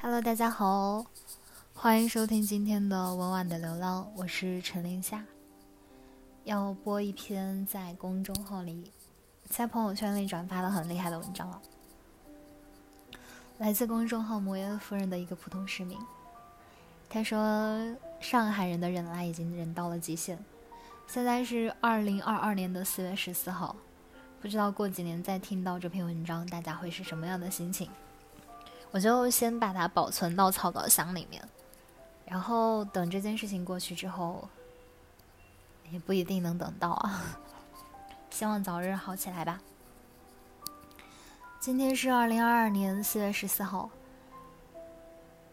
Hello，大家好，欢迎收听今天的温婉的流浪，我是陈林夏。要播一篇在公众号里、在朋友圈里转发的很厉害的文章了，来自公众号摩耶夫人的一个普通市民。他说：“上海人的忍耐已经忍到了极限。现在是二零二二年的四月十四号，不知道过几年再听到这篇文章，大家会是什么样的心情？”我就先把它保存到草稿箱里面，然后等这件事情过去之后，也不一定能等到啊。希望早日好起来吧。今天是二零二二年四月十四号，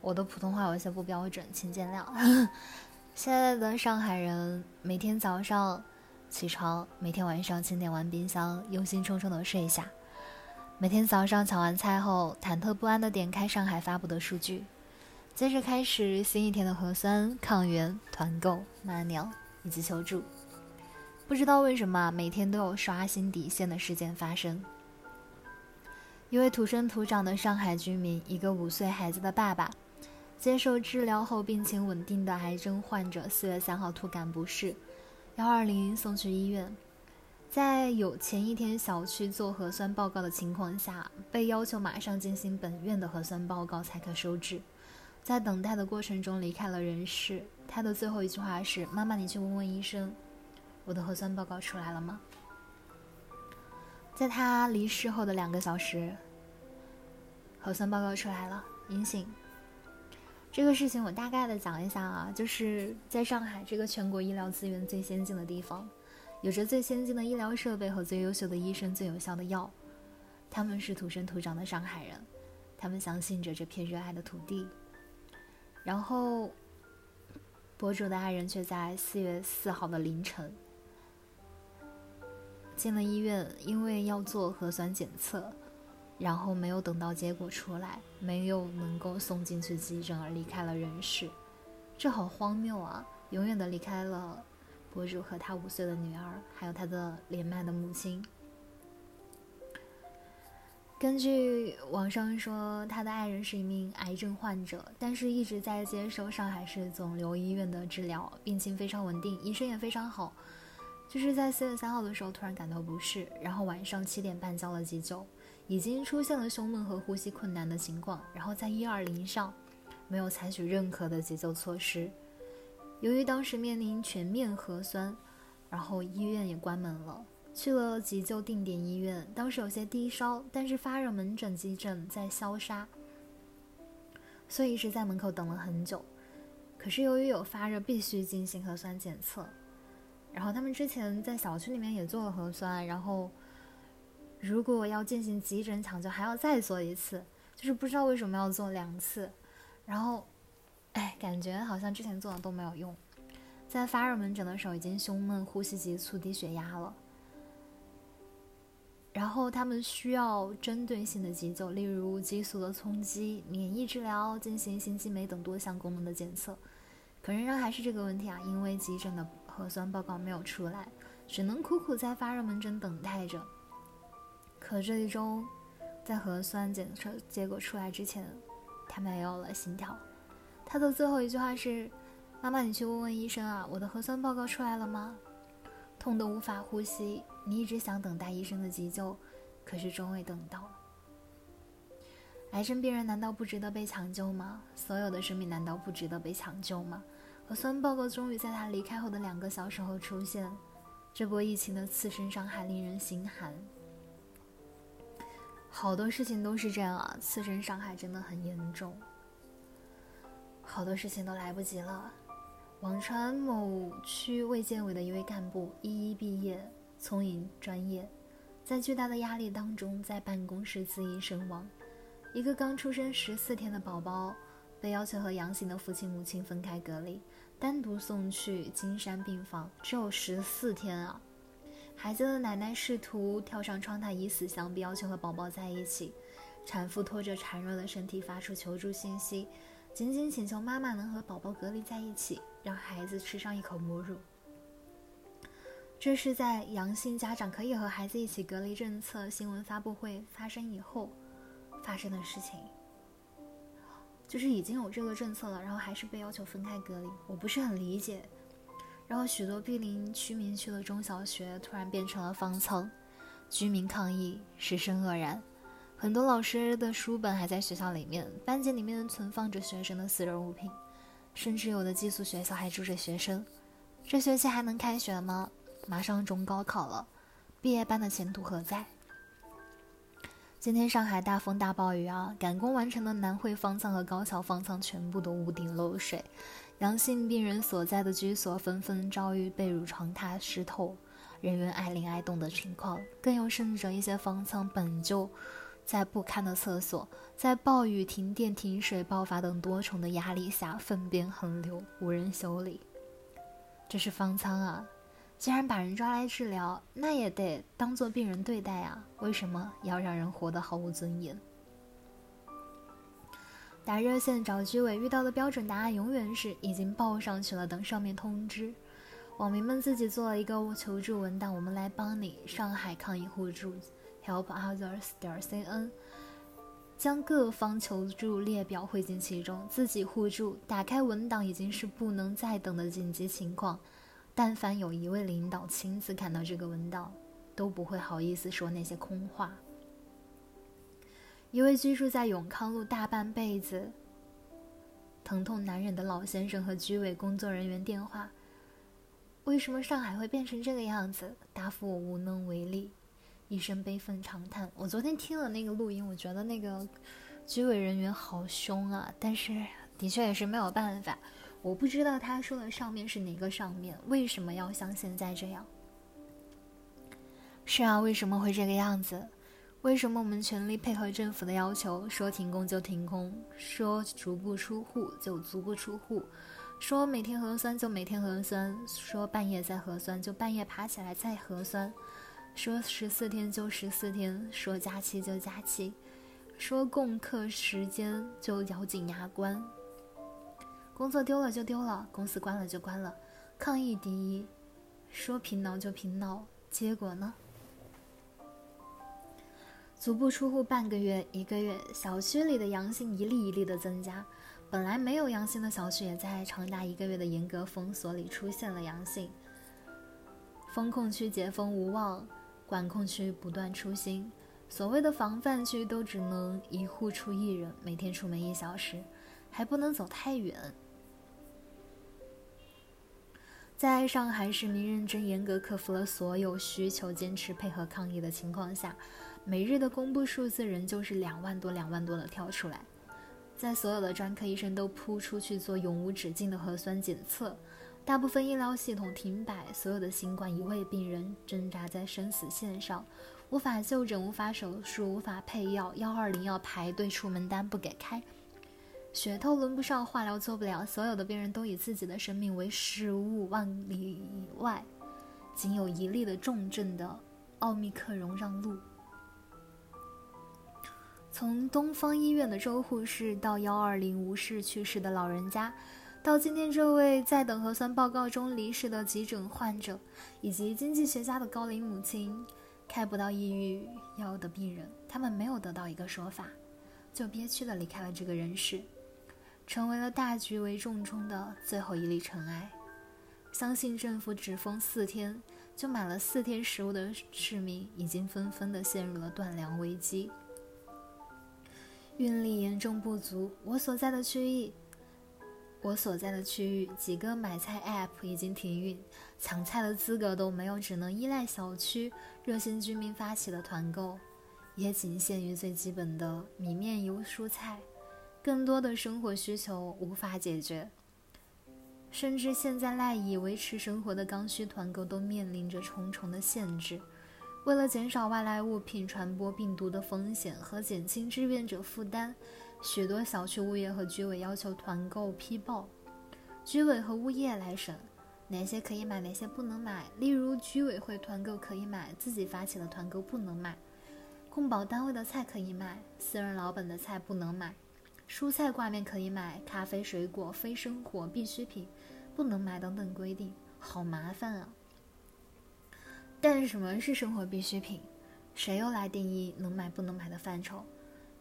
我的普通话有些不标准，请见谅。现在的上海人每天早上起床，每天晚上清点完冰箱，忧心忡忡的睡下。每天早上抢完菜后，忐忑不安地点开上海发布的数据，接着开始新一天的核酸、抗原、团购、骂鸟以及求助。不知道为什么，每天都有刷新底线的事件发生。一位土生土长的上海居民，一个五岁孩子的爸爸，接受治疗后病情稳定的癌症患者，四月三号突感不适，幺二零送去医院。在有前一天小区做核酸报告的情况下，被要求马上进行本院的核酸报告才可收治。在等待的过程中离开了人世。他的最后一句话是：“妈妈，你去问问医生，我的核酸报告出来了吗？”在他离世后的两个小时，核酸报告出来了，阴性。这个事情我大概的讲一下啊，就是在上海这个全国医疗资源最先进的地方。有着最先进的医疗设备和最优秀的医生、最有效的药，他们是土生土长的上海人，他们相信着这片热爱的土地。然后，博主的爱人却在四月四号的凌晨进了医院，因为要做核酸检测，然后没有等到结果出来，没有能够送进去急诊而离开了人世。这好荒谬啊！永远的离开了。博主和他五岁的女儿，还有他的年迈的母亲。根据网上说，他的爱人是一名癌症患者，但是一直在接受上海市肿瘤医院的治疗，病情非常稳定，医生也非常好。就是在四月三号的时候突然感到不适，然后晚上七点半叫了急救，已经出现了胸闷和呼吸困难的情况，然后在一二零上没有采取任何的急救措施。由于当时面临全面核酸，然后医院也关门了，去了急救定点医院。当时有些低烧，但是发热门诊急诊在消杀，所以一直在门口等了很久。可是由于有发热，必须进行核酸检测。然后他们之前在小区里面也做了核酸，然后如果要进行急诊抢救，还要再做一次，就是不知道为什么要做两次，然后。哎，感觉好像之前做的都没有用。在发热门诊的时候，已经胸闷、呼吸急促、低血压了。然后他们需要针对性的急救，例如激素的冲击、免疫治疗、进行心肌酶等多项功能的检测。可仍然还是这个问题啊，因为急诊的核酸报告没有出来，只能苦苦在发热门诊等待着。可这一周，在核酸检测结果出来之前，他没有了心跳。他的最后一句话是：“妈妈，你去问问医生啊，我的核酸报告出来了吗？”痛得无法呼吸，你一直想等待医生的急救，可是终未等到。癌症病人难道不值得被抢救吗？所有的生命难道不值得被抢救吗？核酸报告终于在他离开后的两个小时后出现，这波疫情的次生伤害令人心寒。好多事情都是这样啊，次生伤害真的很严重。好多事情都来不及了。网传某区卫健委的一位干部一一毕业，聪颖专业，在巨大的压力当中，在办公室自缢身亡。一个刚出生十四天的宝宝，被要求和阳性的父亲母亲分开隔离，单独送去金山病房，只有十四天啊！孩子的奶奶试图跳上窗台以死相逼，要求和宝宝在一起。产妇拖着孱弱的身体发出求助信息。仅仅请求妈妈能和宝宝隔离在一起，让孩子吃上一口母乳。这是在阳性家长可以和孩子一起隔离政策新闻发布会发生以后发生的事情。就是已经有这个政策了，然后还是被要求分开隔离，我不是很理解。然后许多毗邻居民区的中小学突然变成了方舱，居民抗议，师生愕然。很多老师的书本还在学校里面，班级里面存放着学生的私人物品，甚至有的寄宿学校还住着学生。这学期还能开学吗？马上中高考了，毕业班的前途何在？今天上海大风大暴雨啊！赶工完成的南汇方舱和高桥方舱全部都屋顶漏水，阳性病人所在的居所纷纷遭遇被褥床榻湿透，人员挨淋挨冻的情况。更有甚者，一些方舱本就在不堪的厕所，在暴雨、停电、停水、爆发等多重的压力下，粪便横流，无人修理。这是方舱啊！既然把人抓来治疗，那也得当做病人对待啊！为什么要让人活得毫无尊严？打热线找居委遇到的标准答案永远是已经报上去了，等上面通知。网民们自己做了一个求助文档，我们来帮你。上海抗疫互助 help others 点 cn，将各方求助列表汇进其中，自己互助。打开文档已经是不能再等的紧急情况。但凡有一位领导亲自看到这个文档，都不会好意思说那些空话。一位居住在永康路大半辈子、疼痛难忍的老先生和居委工作人员电话：“为什么上海会变成这个样子？”答复我无能为力，一声悲愤长叹。我昨天听了那个录音，我觉得那个居委人员好凶啊，但是的确也是没有办法。我不知道他说的上面是哪个上面，为什么要像现在这样？是啊，为什么会这个样子？为什么我们全力配合政府的要求，说停工就停工，说足不出户就足不出户，说每天核酸就每天核酸，说半夜再核酸就半夜爬起来再核酸，说十四天就十四天，说假期就假期，说共克时间就咬紧牙关。工作丢了就丢了，公司关了就关了，抗议第一，说平挠就平挠，结果呢？足不出户半个月、一个月，小区里的阳性一例一例的增加，本来没有阳性的小区也在长达一个月的严格封锁里出现了阳性。封控区解封无望，管控区不断出新，所谓的防范区都只能一户出一人，每天出门一小时，还不能走太远。在上海市民认真严格克服了所有需求，坚持配合抗疫的情况下，每日的公布数字仍旧是两万多、两万多的跳出来。在所有的专科医生都扑出去做永无止境的核酸检测，大部分医疗系统停摆，所有的新冠一位病人挣扎在生死线上，无法就诊、无法手术、无法配药，幺二零要排队出门单不给开。血透轮不上，化疗做不了，所有的病人都以自己的生命为食物。万里以外，仅有一例的重症的奥密克戎让路。从东方医院的周护士到幺二零无事去世的老人家，到今天这位在等核酸报告中离世的急诊患者，以及经济学家的高龄母亲，开不到抑郁药的病人，他们没有得到一个说法，就憋屈的离开了这个人世。成为了大局为重中的最后一粒尘埃。相信政府只封四天，就买了四天食物的市民，已经纷纷的陷入了断粮危机。运力严重不足，我所在的区域，我所在的区域几个买菜 App 已经停运，抢菜的资格都没有，只能依赖小区热心居民发起的团购，也仅限于最基本的米面油蔬菜。更多的生活需求无法解决，甚至现在赖以维持生活的刚需团购都面临着重重的限制。为了减少外来物品传播病毒的风险和减轻志愿者负担，许多小区物业和居委要求团购批报，居委和物业来审哪些可以买，哪些不能买。例如，居委会团购可以买，自己发起的团购不能买；供保单位的菜可以买，私人老本的菜不能买。蔬菜挂面可以买，咖啡、水果、非生活必需品不能买等等规定，好麻烦啊！但什么是生活必需品？谁又来定义能买不能买的范畴？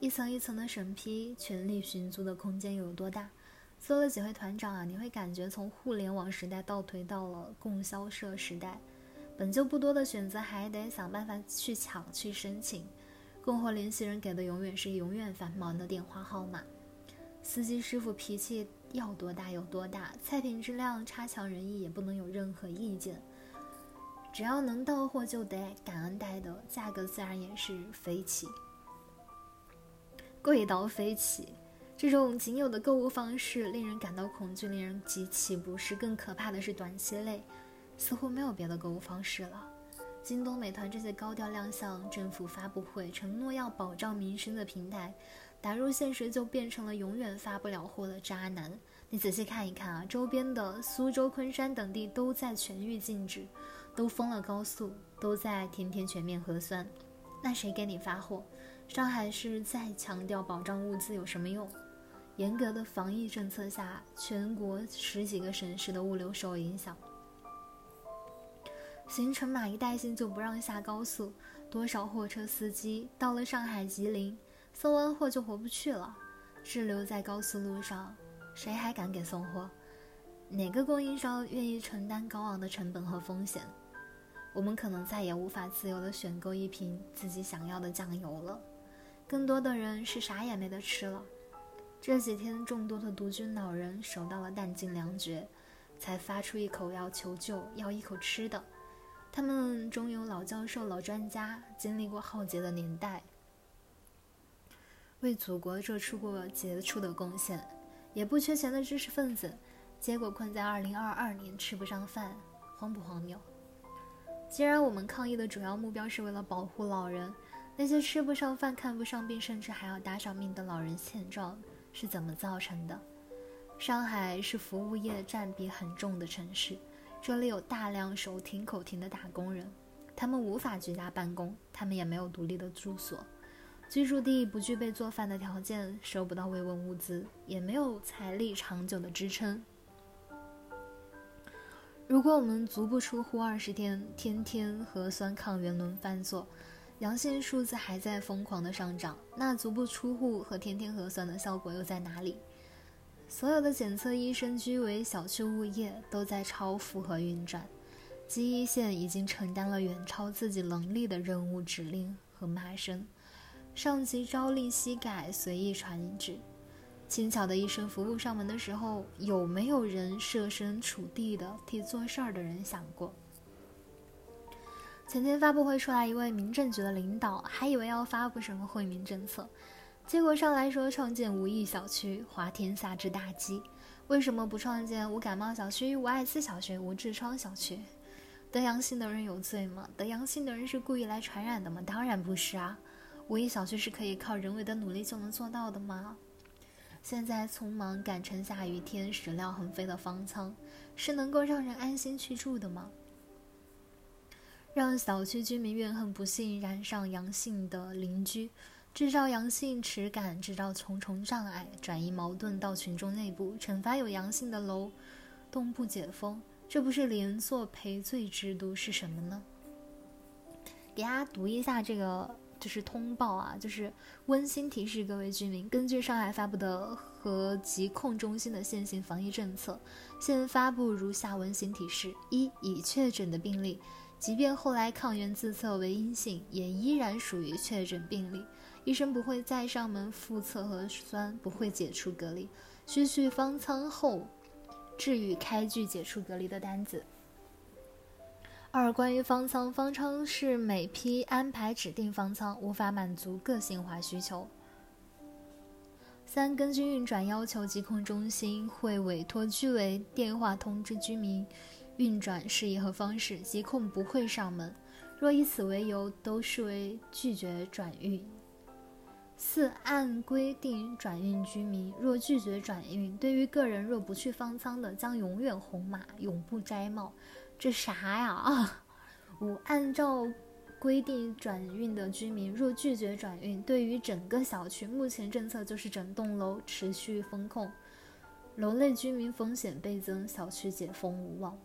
一层一层的审批，权力寻租的空间有多大？做了几回团长啊，你会感觉从互联网时代倒退到了供销社时代。本就不多的选择，还得想办法去抢、去申请。供货联系人给的永远是永远繁忙的电话号码。司机师傅脾气要多大有多大，菜品质量差强人意也不能有任何意见。只要能到货就得感恩戴德，价格自然也是飞起。贵到飞起，这种仅有的购物方式令人感到恐惧，令人极其不适。更可怕的是，短期内似乎没有别的购物方式了。京东、美团这些高调亮相、政府发布会承诺要保障民生的平台，打入现实就变成了永远发不了货的渣男。你仔细看一看啊，周边的苏州、昆山等地都在全域禁止，都封了高速，都在天天全面核酸，那谁给你发货？上海市再强调保障物资有什么用？严格的防疫政策下，全国十几个省市的物流受影响。行程码一带星就不让下高速，多少货车司机到了上海、吉林送完货就回不去了，滞留在高速路上，谁还敢给送货？哪个供应商愿意承担高昂的成本和风险？我们可能再也无法自由地选购一瓶自己想要的酱油了。更多的人是啥也没得吃了。这几天，众多的独居老人守到了弹尽粮绝，才发出一口要求救、要一口吃的。他们中有老教授、老专家，经历过浩劫的年代，为祖国做出过杰出的贡献；也不缺钱的知识分子，结果困在2022年吃不上饭，荒不荒谬？既然我们抗议的主要目标是为了保护老人。那些吃不上饭、看不上病，甚至还要搭上命的老人现状是怎么造成的？上海是服务业占比很重的城市，这里有大量手停口停的打工人，他们无法居家办公，他们也没有独立的住所，居住地不具备做饭的条件，收不到慰问物资，也没有财力长久的支撑。如果我们足不出户二十天，天天核酸抗原轮番做。阳性数字还在疯狂的上涨，那足不出户和天天核酸的效果又在哪里？所有的检测医生、居委、小区物业都在超负荷运转，基一线已经承担了远超自己能力的任务指令和骂声，上级朝令夕改，随意传旨。轻巧的医生服务上门的时候，有没有人设身处地的替做事儿的人想过？前天发布会出来一位民政局的领导，还以为要发布什么惠民政策，结果上来说创建无疫小区，滑天下之大稽。为什么不创建无感冒小区、无艾滋小区、无痔疮小区？得阳性的人有罪吗？得阳性的人是故意来传染的吗？当然不是啊！无疫小区是可以靠人为的努力就能做到的吗？现在匆忙赶成下雨天，屎尿横飞的方舱，是能够让人安心去住的吗？让小区居民怨恨不幸染上阳性的邻居，制造阳性耻感，制造重重障碍，转移矛盾到群众内部，惩罚有阳性的楼栋不解封，这不是连坐赔罪制度是什么呢？给大家读一下这个就是通报啊，就是温馨提示各位居民，根据上海发布的和疾控中心的现行防疫政策，现发布如下温馨提示：一、已确诊的病例。即便后来抗原自测为阴性，也依然属于确诊病例，医生不会再上门复测核酸，不会解除隔离，需去方舱后治愈开具解除隔离的单子。二、关于方舱，方舱是每批安排指定方舱，无法满足个性化需求。三、根据运转要求，疾控中心会委托居委电话通知居民。运转事宜和方式，疾控不会上门。若以此为由，都视为拒绝转运。四、按规定转运居民，若拒绝转运，对于个人若不去方舱的，将永远红码，永不摘帽。这啥呀啊？五、按照规定转运的居民，若拒绝转运，对于整个小区，目前政策就是整栋楼持续封控，楼内居民风险倍增，小区解封无望。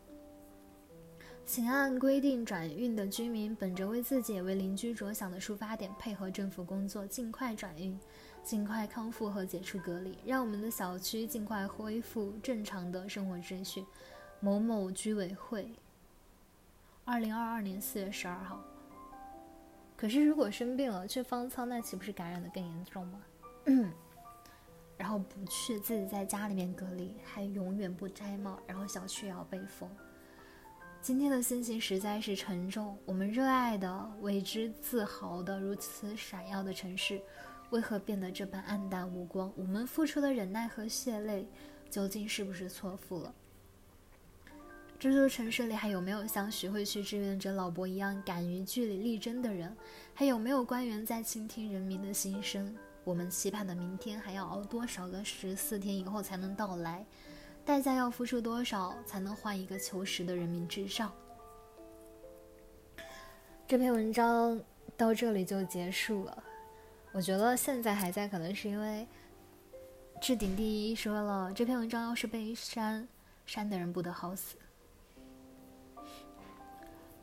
请按规定转运的居民，本着为自己也为邻居着想的出发点，配合政府工作，尽快转运。尽快康复和解除隔离，让我们的小区尽快恢复正常的生活秩序。某某居委会，二零二二年四月十二号。可是，如果生病了去方舱，那岂不是感染的更严重吗？然后不去，自己在家里面隔离，还永远不摘帽，然后小区也要被封。今天的心情实在是沉重。我们热爱的、为之自豪的、如此闪耀的城市，为何变得这般黯淡无光？我们付出的忍耐和血泪，究竟是不是错付了？这座城市里还有没有像徐汇区志愿者老伯一样敢于据理力争的人？还有没有官员在倾听人民的心声？我们期盼的明天还要熬多少个十四天以后才能到来？代价要付出多少才能换一个求实的人民至上？这篇文章到这里就结束了。我觉得现在还在，可能是因为置顶第一说了，这篇文章要是被删，删的人不得好死。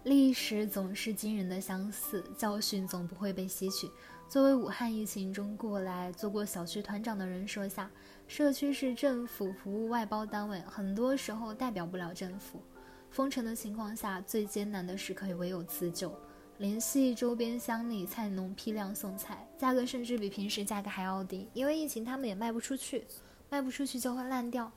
历史总是惊人的相似，教训总不会被吸取。作为武汉疫情中过来做过小区团长的人说下，社区是政府服务外包单位，很多时候代表不了政府。封城的情况下，最艰难的时刻也唯有自救，联系周边乡里菜农批量送菜，价格甚至比平时价格还要低，因为疫情他们也卖不出去，卖不出去就会烂掉。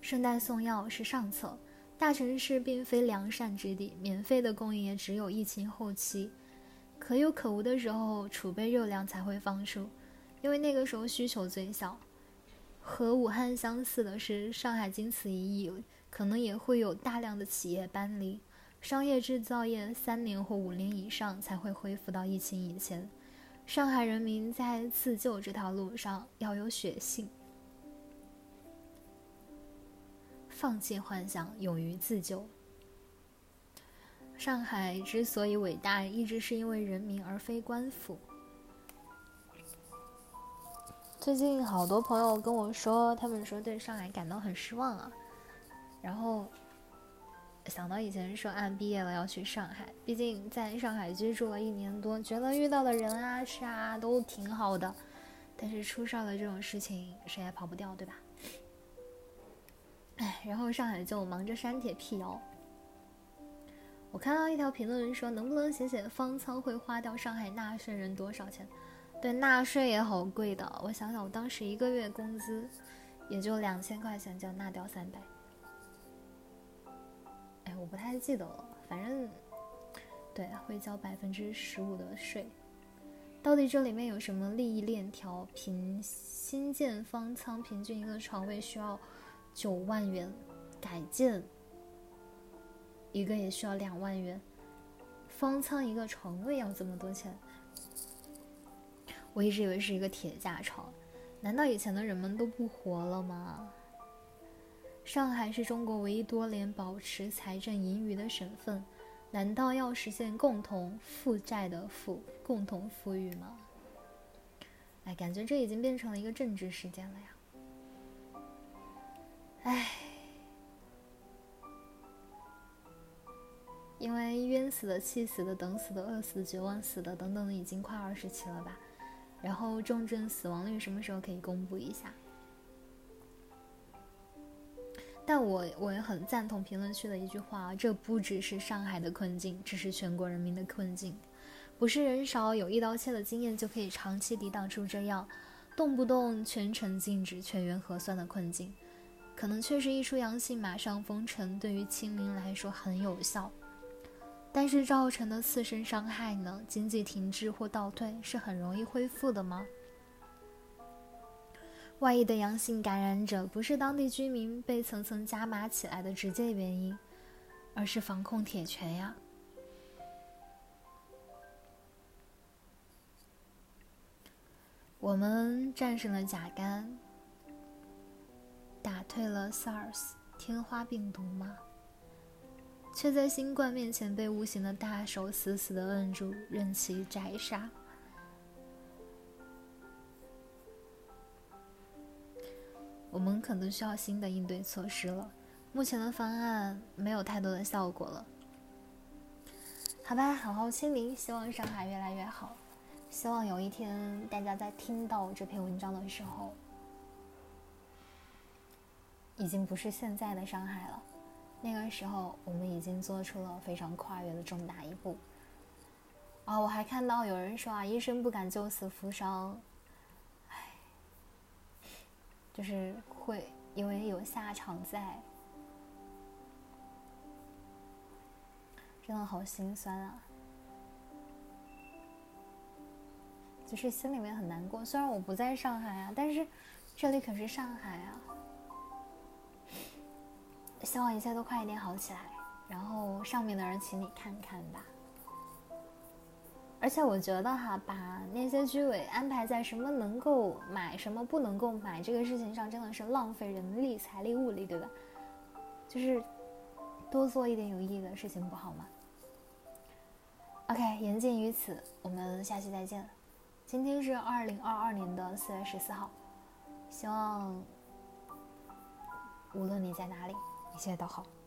顺带送药是上策。大城市并非良善之地，免费的供应也只有疫情后期，可有可无的时候，储备肉粮才会放出，因为那个时候需求最小。和武汉相似的是，上海经此一役，可能也会有大量的企业搬离，商业制造业三年或五年以上才会恢复到疫情以前。上海人民在自救这条路上要有血性。放弃幻想，勇于自救。上海之所以伟大，一直是因为人民，而非官府。最近好多朋友跟我说，他们说对上海感到很失望啊。然后想到以前说，俺毕业了要去上海，毕竟在上海居住了一年多，觉得遇到的人啊、事啊都挺好的。但是出事了这种事情，谁也跑不掉，对吧？哎，然后上海就忙着删帖辟谣。我看到一条评论说，能不能写写方舱会花掉上海纳税人多少钱？对，纳税也好贵的。我想想，我当时一个月工资也就两千块钱，就要纳掉三百。哎，我不太记得了，反正对，会交百分之十五的税。到底这里面有什么利益链条？平新建方舱，平均一个床位需要？九万元，改建一个也需要两万元，方舱一个床位要这么多钱，我一直以为是一个铁架床，难道以前的人们都不活了吗？上海是中国唯一多年保持财政盈余的省份，难道要实现共同负债的富共同富裕吗？哎，感觉这已经变成了一个政治事件了呀。唉，因为冤死的、气死的、等死的、饿死的、绝望死的等等的，已经快二十期了吧？然后重症死亡率什么时候可以公布一下？但我我也很赞同评论区的一句话：这不只是上海的困境，这是全国人民的困境。不是人少有一刀切的经验就可以长期抵挡住这样动不动全城禁止、全员核酸的困境。可能确实一出阳性马上封城，对于清零来说很有效，但是造成的次生伤害呢？经济停滞或倒退是很容易恢复的吗？外溢的阳性感染者不是当地居民被层层加码起来的直接原因，而是防控铁拳呀。我们战胜了甲肝。打退了 SARS 天花病毒吗？却在新冠面前被无形的大手死死的摁住，任其宰杀。我们可能需要新的应对措施了。目前的方案没有太多的效果了。好吧，好好清零，希望上海越来越好。希望有一天大家在听到这篇文章的时候，已经不是现在的上海了。那个时候，我们已经做出了非常跨越的重大一步。啊，我还看到有人说啊，医生不敢救死扶伤，唉，就是会因为有下场在，真的好心酸啊，就是心里面很难过。虽然我不在上海啊，但是这里可是上海啊。希望一切都快一点好起来，然后上面的人请你看看吧。而且我觉得哈，把那些居委安排在什么能够买、什么不能够买这个事情上，真的是浪费人力、财力、物力，对吧？就是多做一点有意义的事情，不好吗？OK，言尽于此，我们下期再见。今天是二零二二年的四月十四号，希望无论你在哪里。一切都好。